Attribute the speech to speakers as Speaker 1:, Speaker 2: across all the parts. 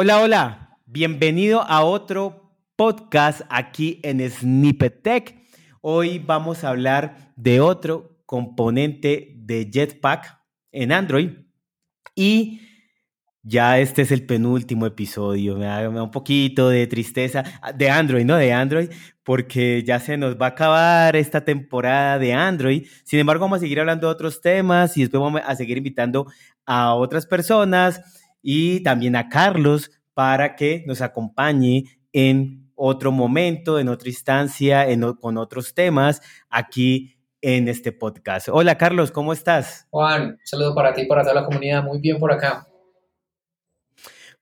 Speaker 1: Hola, hola, bienvenido a otro podcast aquí en Snippet Tech. Hoy vamos a hablar de otro componente de Jetpack en Android y ya este es el penúltimo episodio. Me da, un poquito de tristeza de Android, ¿no? De Android, porque ya se nos va a acabar esta temporada de Android. Sin embargo, vamos a seguir hablando de otros temas y después vamos a seguir invitando a otras personas y también a Carlos para que nos acompañe en otro momento, en otra instancia, con otros temas aquí en este podcast. Hola Carlos, ¿cómo estás?
Speaker 2: Juan, saludo para ti y para toda la comunidad. Muy bien por acá.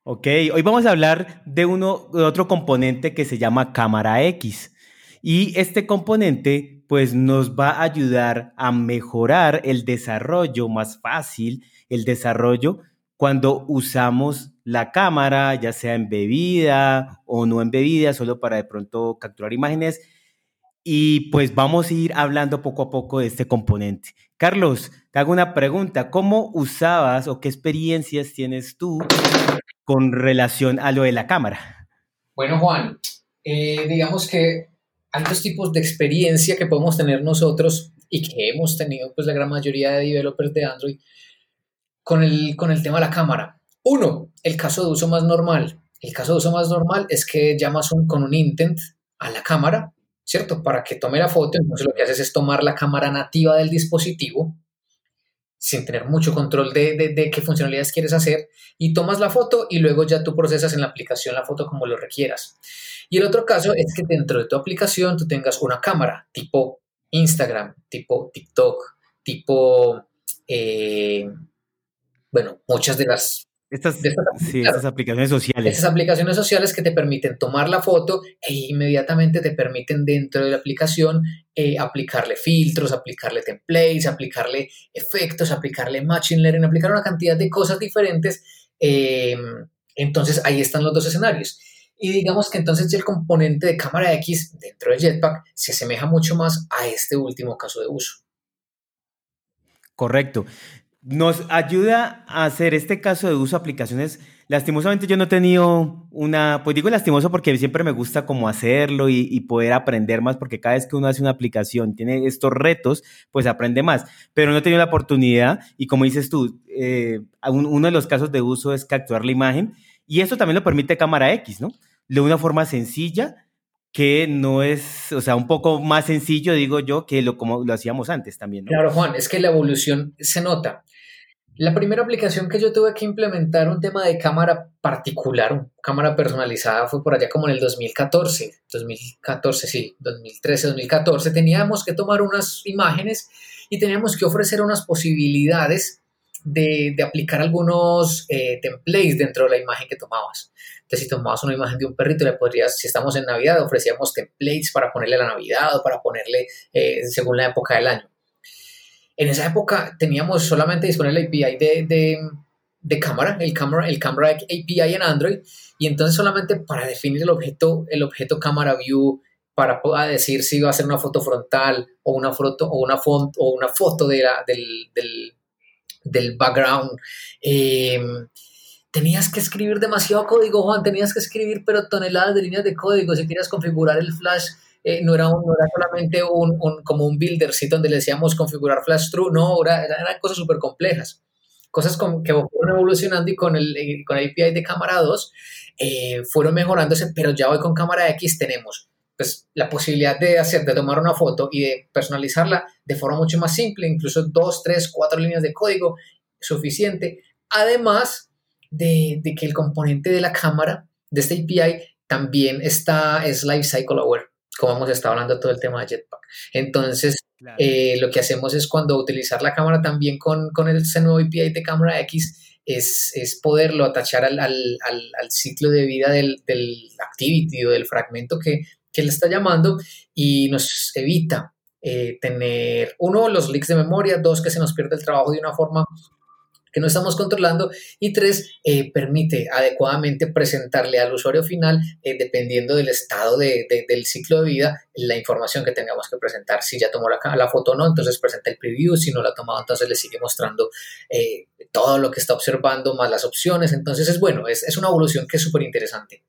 Speaker 1: Ok, hoy vamos a hablar de, uno, de otro componente que se llama cámara X. Y este componente pues nos va a ayudar a mejorar el desarrollo más fácil, el desarrollo cuando usamos la cámara, ya sea en bebida o no en bebida, solo para de pronto capturar imágenes. Y pues vamos a ir hablando poco a poco de este componente. Carlos, te hago una pregunta. ¿Cómo usabas o qué experiencias tienes tú con relación a lo de la cámara?
Speaker 2: Bueno, Juan, eh, digamos que hay dos tipos de experiencia que podemos tener nosotros y que hemos tenido pues la gran mayoría de developers de Android con el, con el tema de la cámara. Uno, el caso de uso más normal. El caso de uso más normal es que llamas con un intent a la cámara, ¿cierto? Para que tome la foto. Entonces lo que haces es tomar la cámara nativa del dispositivo sin tener mucho control de, de, de, qué funcionalidades quieres hacer y tomas la foto y luego ya tú procesas en la aplicación la foto como lo requieras. Y el otro caso es que dentro de tu aplicación tú tengas una cámara tipo Instagram, tipo TikTok, tipo eh, bueno, muchas de las...
Speaker 1: Estas, estas, aplicaciones sociales.
Speaker 2: Estas aplicaciones sociales que te permiten tomar la foto e inmediatamente te permiten dentro de la aplicación eh, aplicarle filtros, aplicarle templates, aplicarle efectos, aplicarle machine learning, aplicar una cantidad de cosas diferentes. Em, entonces ahí están los dos escenarios. Y digamos que entonces el componente de cámara X dentro de Jetpack se asemeja mucho más a este último caso de uso.
Speaker 1: Correcto nos ayuda a hacer este caso de uso de aplicaciones. Lastimosamente yo no he tenido una, pues digo lastimoso porque siempre me gusta como hacerlo y, poder aprender más, porque cada vez que uno hace una aplicación, tiene estos retos, pues aprende más. Pero no he tenido la oportunidad y como dices tú, eh, uno de los casos de uso es capturar la imagen y eso también lo permite cámara X, ¿no? De una forma sencilla que no es, o sea, un poco más sencillo, digo yo, que lo como lo hacíamos antes también. ¿no?
Speaker 2: Claro, Juan, es que la evolución se nota. La primera aplicación que yo tuve que implementar un tema de cámara particular, cámara personalizada, fue por allá como en el 2014, 2014, sí, 2013, 2014. Teníamos que tomar unas imágenes y teníamos que ofrecer unas posibilidades de, aplicar algunos eh, templates dentro de la imagen que tomabas. Entonces, si tomabas una imagen de un perrito, le podrías, si estamos en Navidad, ofrecíamos templates para ponerle la Navidad o para ponerle eh, según la época del año. En esa época teníamos solamente disponible el API de, de, cámara, el camera, el camera API en Android, y entonces solamente para definir el objeto, el objeto camera view, para decir si iba a ser una foto frontal o una foto o una font o una foto de del, del, del, background. Em, tenías que escribir demasiado código, Juan, tenías que escribir pero toneladas de líneas de código si querías configurar el flash eh, no, era un, no, era solamente un, un, como un builder, donde le decíamos configurar flash true, no, era, eran cosas súper complejas. Cosas con, que fueron evolucionando y con el, con el API de cámara 2 eh, fueron mejorándose, pero ya hoy con cámara X tenemos pues, la posibilidad de hacer, de tomar una foto y de personalizarla de forma mucho más simple, incluso dos, tres, cuatro líneas de código suficiente. Además de, de que el componente de la cámara de este API también está, es Lifecycle Aware como hemos estado hablando todo el tema de Jetpack. Entonces, eh, lo que hacemos es cuando utilizar la cámara también con, con el, ese nuevo API de cámara X, es, es poderlo atachar al, al, al, ciclo de vida del, del, activity o del fragmento que, que le está llamando y nos evita eh, tener, uno, los leaks de memoria, dos, que se nos pierde el trabajo de una forma que no estamos controlando. Y tres, eh, permite adecuadamente presentarle al usuario final, eh, dependiendo del estado de, del ciclo de vida, la información que tengamos que presentar. Si ya tomó la, la foto o no, entonces presenta el preview. Si no la ha tomado, entonces le sigue mostrando eh, todo lo que está observando, más las opciones. Entonces es bueno, es, es una evolución que es súper interesante.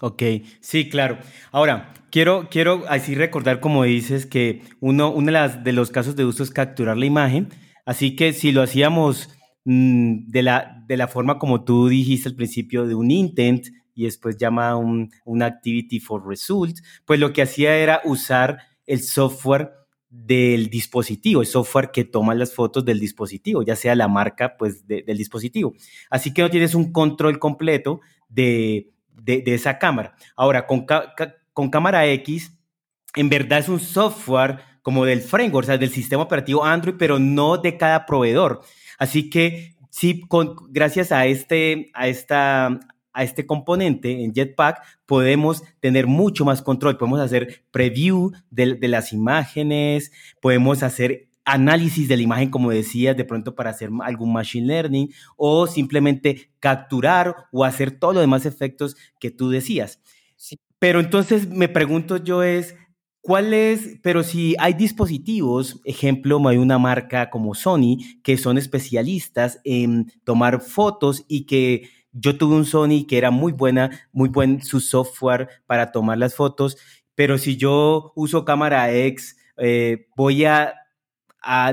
Speaker 1: Ok, sí, claro. Ahora, quiero, quiero así recordar, como dices, que uno, uno de, las, de los casos de uso es capturar la imagen. Así que si lo hacíamos mm, de, la, de la forma como tú dijiste al principio, de un intent y después llama un, un activity for result, pues lo que hacía era usar el software del dispositivo, el software que toma las fotos del dispositivo, ya sea la marca pues, del dispositivo. Así que no tienes un control completo de, de, esa cámara. Ahora, con, con cámara X, en verdad es un software como del framework, o sea, del sistema operativo Android, pero no de cada proveedor. Así que sí, con, gracias a este, a esta, a este componente en Jetpack podemos tener mucho más control, podemos hacer preview de, de, las imágenes, podemos hacer análisis de la imagen, como decías, de pronto para hacer algún machine learning o simplemente capturar o hacer todos los demás efectos que tú decías. Pero entonces me pregunto yo es, ¿cuál es, pero si hay dispositivos, ejemplo, hay una marca como Sony que son especialistas en tomar fotos y que yo tuve un Sony que era muy buena, muy buen su software para tomar las fotos, pero si yo uso cámara X, eh, voy a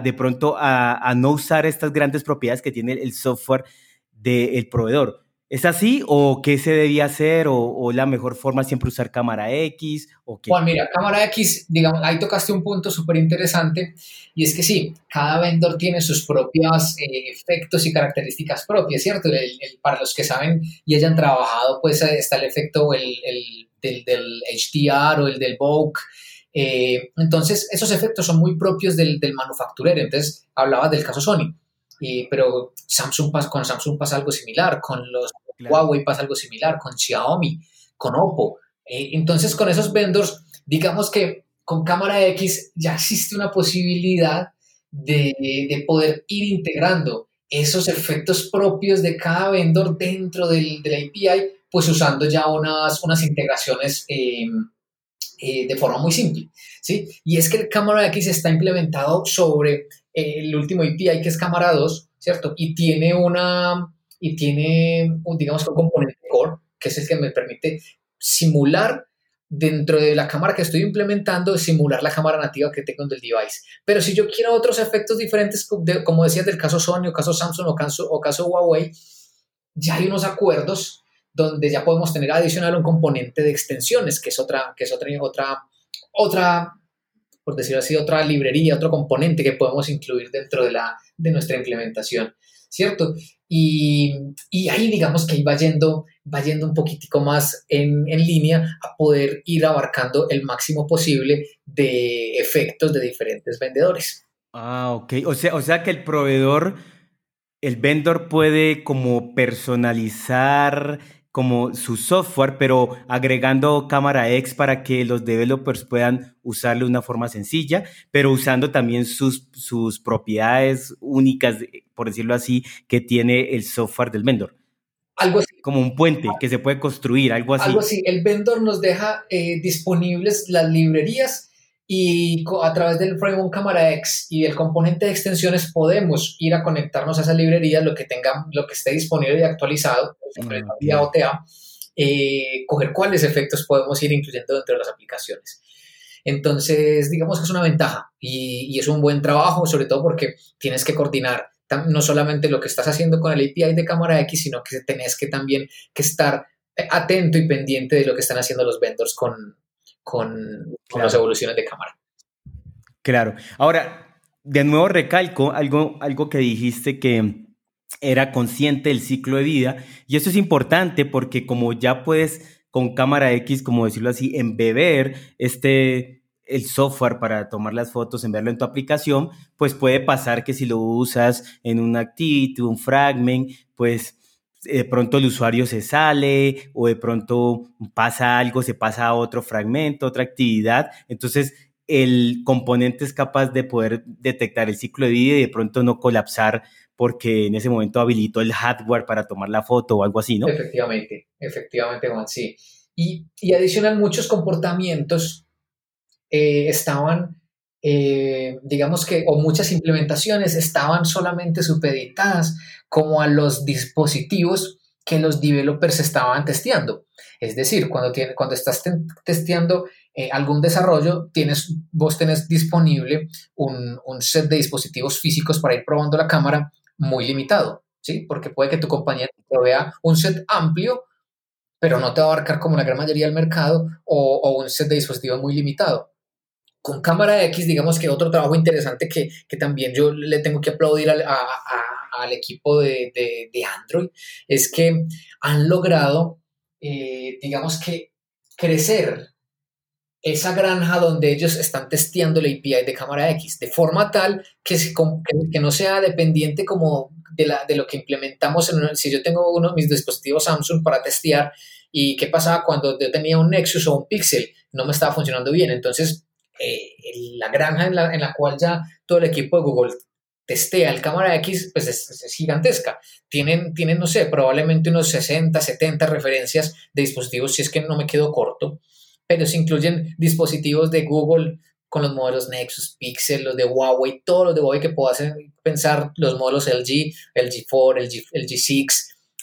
Speaker 1: de pronto a, no usar estas grandes propiedades que tiene el software del proveedor. ¿Es así o qué se debía hacer o, la mejor forma siempre usar cámara X? O qué?
Speaker 2: Juan, mira, cámara X, digamos, ahí tocaste un punto súper interesante y es que sí, cada vendor tiene sus propios eh, efectos y características propias, ¿cierto? para los que saben y hayan trabajado, pues está el efecto el, del, del, HDR o el del Vogue, eh, entonces, esos efectos son muy propios del, del manufacturero. Entonces, hablaba del caso Sony, pero Samsung con Samsung pasa algo similar, con los Huawei pasa algo similar, con Xiaomi, con Oppo. Eh, entonces, con esos vendors, digamos que con cámara X ya existe una posibilidad de, de poder ir integrando esos efectos propios de cada vendor dentro del, del API, pues usando ya unas, unas integraciones eh, eh, de forma muy simple, ¿sí? Y es que el cámara X está implementado sobre el último API que es cámara 2, ¿cierto? Y tiene una, y tiene, digamos, un componente core, que es el que me permite simular dentro de la cámara que estoy implementando, simular la cámara nativa que tengo del device. Pero si yo quiero otros efectos diferentes, como decías del caso Sony o caso Samsung o caso, o caso Huawei, ya hay unos acuerdos donde ya podemos tener adicional un componente de extensiones, que es otra, que es otra, otra, otra, por decirlo así, otra librería, otro componente que podemos incluir dentro de, la, de nuestra implementación, ¿cierto? Y, y ahí digamos que va yendo, va yendo un poquitico más en, en línea a poder ir abarcando el máximo posible de efectos de diferentes vendedores.
Speaker 1: Ah, ok. O sea, o sea que el proveedor, el vendor puede como personalizar como su software, pero agregando cámara X para que los developers puedan usarlo de una forma sencilla, pero usando también sus, sus propiedades únicas, por decirlo así, que tiene el software del vendor. Algo así. Como un puente que se puede construir, algo así.
Speaker 2: Algo así. El vendor nos deja eh, disponibles las librerías y a través del framework Cámara X y el componente de extensiones podemos ir a conectarnos a esa librería, lo que tenga, lo que esté disponible y actualizado, vía OTA, eh, coger cuáles efectos podemos ir incluyendo dentro de las aplicaciones. Entonces, digamos que es una ventaja y, y, es un buen trabajo, sobre todo porque tienes que coordinar no solamente lo que estás haciendo con el API de cámara X, sino que tenés que también que estar atento y pendiente de lo que están haciendo los vendors con, con, las evoluciones de cámara.
Speaker 1: Claro. Ahora, de nuevo recalco algo, algo que dijiste que era consciente del ciclo de vida y eso es importante porque como ya puedes con cámara X, como decirlo así, embeber este el software para tomar las fotos, enviarlo en tu aplicación, pues puede pasar que si lo usas en un activity, un fragment, pues de pronto el usuario se sale o de pronto pasa algo, se pasa a otro fragmento, otra actividad. Entonces, el componente es capaz de poder detectar el ciclo de vida y de pronto no colapsar porque en ese momento habilitó el hardware para tomar la foto o algo así, ¿no?
Speaker 2: Efectivamente, efectivamente, Juan, sí. Y, y adicional, muchos comportamientos eh, estaban, eh, digamos que, o muchas implementaciones estaban solamente supeditadas como a los dispositivos que los developers estaban testeando. Es decir, cuando, tiene, cuando estás testeando eh, algún desarrollo, tienes, vos tenés disponible un, un, set de dispositivos físicos para ir probando la cámara muy limitado, ¿sí? Porque puede que tu compañía te provea un set amplio, pero no te va a abarcar como la gran mayoría del mercado, o, o un set de dispositivos muy limitado. Con cámara X, digamos que otro trabajo interesante que, que también yo le tengo que aplaudir a, a, al equipo de, de, de, Android es que han logrado, eh, digamos que, crecer esa granja donde ellos están testeando la API de cámara X, de forma tal que, que no sea dependiente como de, la, de lo que implementamos. En, si yo tengo uno de mis dispositivos Samsung para testear y qué pasaba cuando yo tenía un Nexus o un Pixel, no me estaba funcionando bien. Entonces, eh, la granja en la, en la cual ya todo el equipo de Google testea el cámara X, pues es, gigantesca. Tienen, tienen, no sé, probablemente unos 60, 70 referencias de dispositivos, si es que no me quedo corto, pero se incluyen dispositivos de Google con los modelos Nexus, Pixel, los de Huawei, todos los de Huawei que puedo pensar, los modelos LG, LG4, LG, LG6,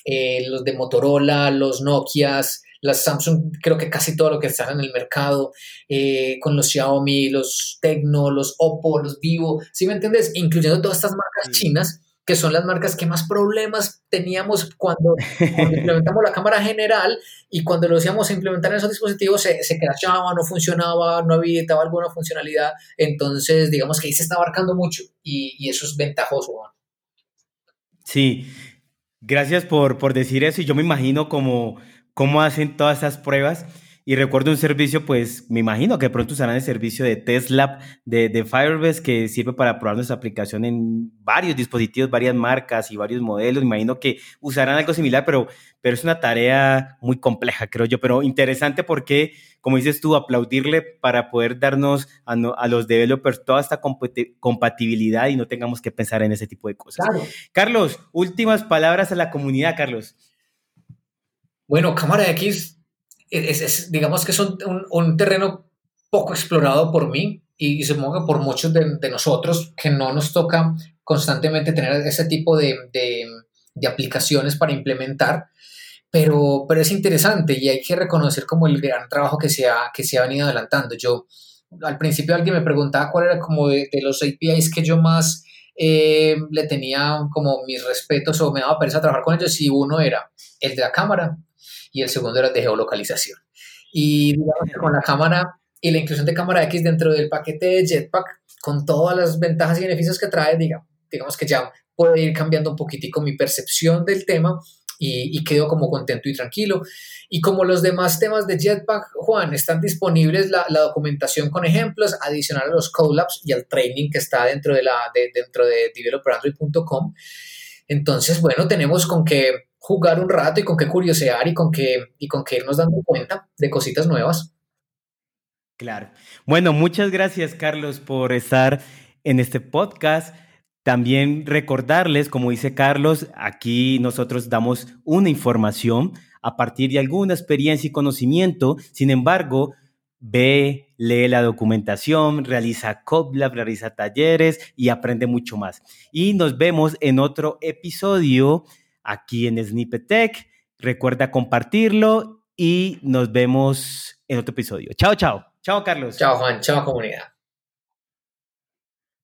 Speaker 2: eh, los de Motorola, los Nokias, las Samsung, creo que casi todo lo que están en el mercado, eh, con los Xiaomi, los Tecno, los Oppo, los Vivo, ¿sí me entiendes? Incluyendo todas estas marcas chinas que son las marcas que más problemas teníamos cuando, implementamos la cámara general y cuando lo hacíamos implementar en esos dispositivos se, se crashaba, no funcionaba, no habilitaba alguna funcionalidad. Entonces, digamos que ahí se está abarcando mucho y, y eso es ventajoso.
Speaker 1: Sí, gracias por, por decir eso y yo me imagino como cómo hacen todas esas pruebas. Y recuerdo un servicio, pues me imagino que pronto usarán el servicio de Tesla, de, de Firebase, que sirve para probar nuestra aplicación en varios dispositivos, varias marcas y varios modelos. Me imagino que usarán algo similar, pero, pero es una tarea muy compleja, creo yo, pero interesante porque, como dices tú, aplaudirle para poder darnos a, a los developers toda esta compatibilidad y no tengamos que pensar en ese tipo de cosas. Carlos, últimas palabras a la comunidad, Carlos.
Speaker 2: Bueno, cámara X es, digamos que es un, un, terreno poco explorado por mí y, supongo que por muchos de, de, nosotros que no nos toca constantemente tener ese tipo de, de, de, aplicaciones para implementar, pero, pero es interesante y hay que reconocer como el gran trabajo que se ha, que se ha venido adelantando. Yo, al principio alguien me preguntaba cuál era como de, los APIs que yo más eh, le tenía como mis respetos o me daba pereza trabajar con ellos y uno era el de la cámara, y el segundo era de geolocalización. Y digamos con la cámara y la inclusión de cámara X dentro del paquete de Jetpack, con todas las ventajas y beneficios que trae, digamos, digamos que ya puede ir cambiando un poquitico mi percepción del tema y, quedo como contento y tranquilo. Y como los demás temas de Jetpack, Juan, están disponibles la, documentación con ejemplos, adicional a los Colabs y al training que está dentro de, la, de, dentro de developerandroid.com. Entonces, bueno, tenemos con que jugar un rato y con qué curiosear y con qué, y con qué irnos dando cuenta de cositas nuevas.
Speaker 1: Claro. Bueno, muchas gracias, Carlos, por estar en este podcast. También recordarles, como dice Carlos, aquí nosotros damos una información a partir de alguna experiencia y conocimiento. Sin embargo, ve, lee la documentación, realiza CopLab, realiza talleres y aprende mucho más. Y nos vemos en otro episodio aquí en Snippet Tech. Recuerda compartirlo y nos vemos en otro episodio. Chao, chao. Chao, Carlos.
Speaker 2: Chao, Juan. Chao, comunidad.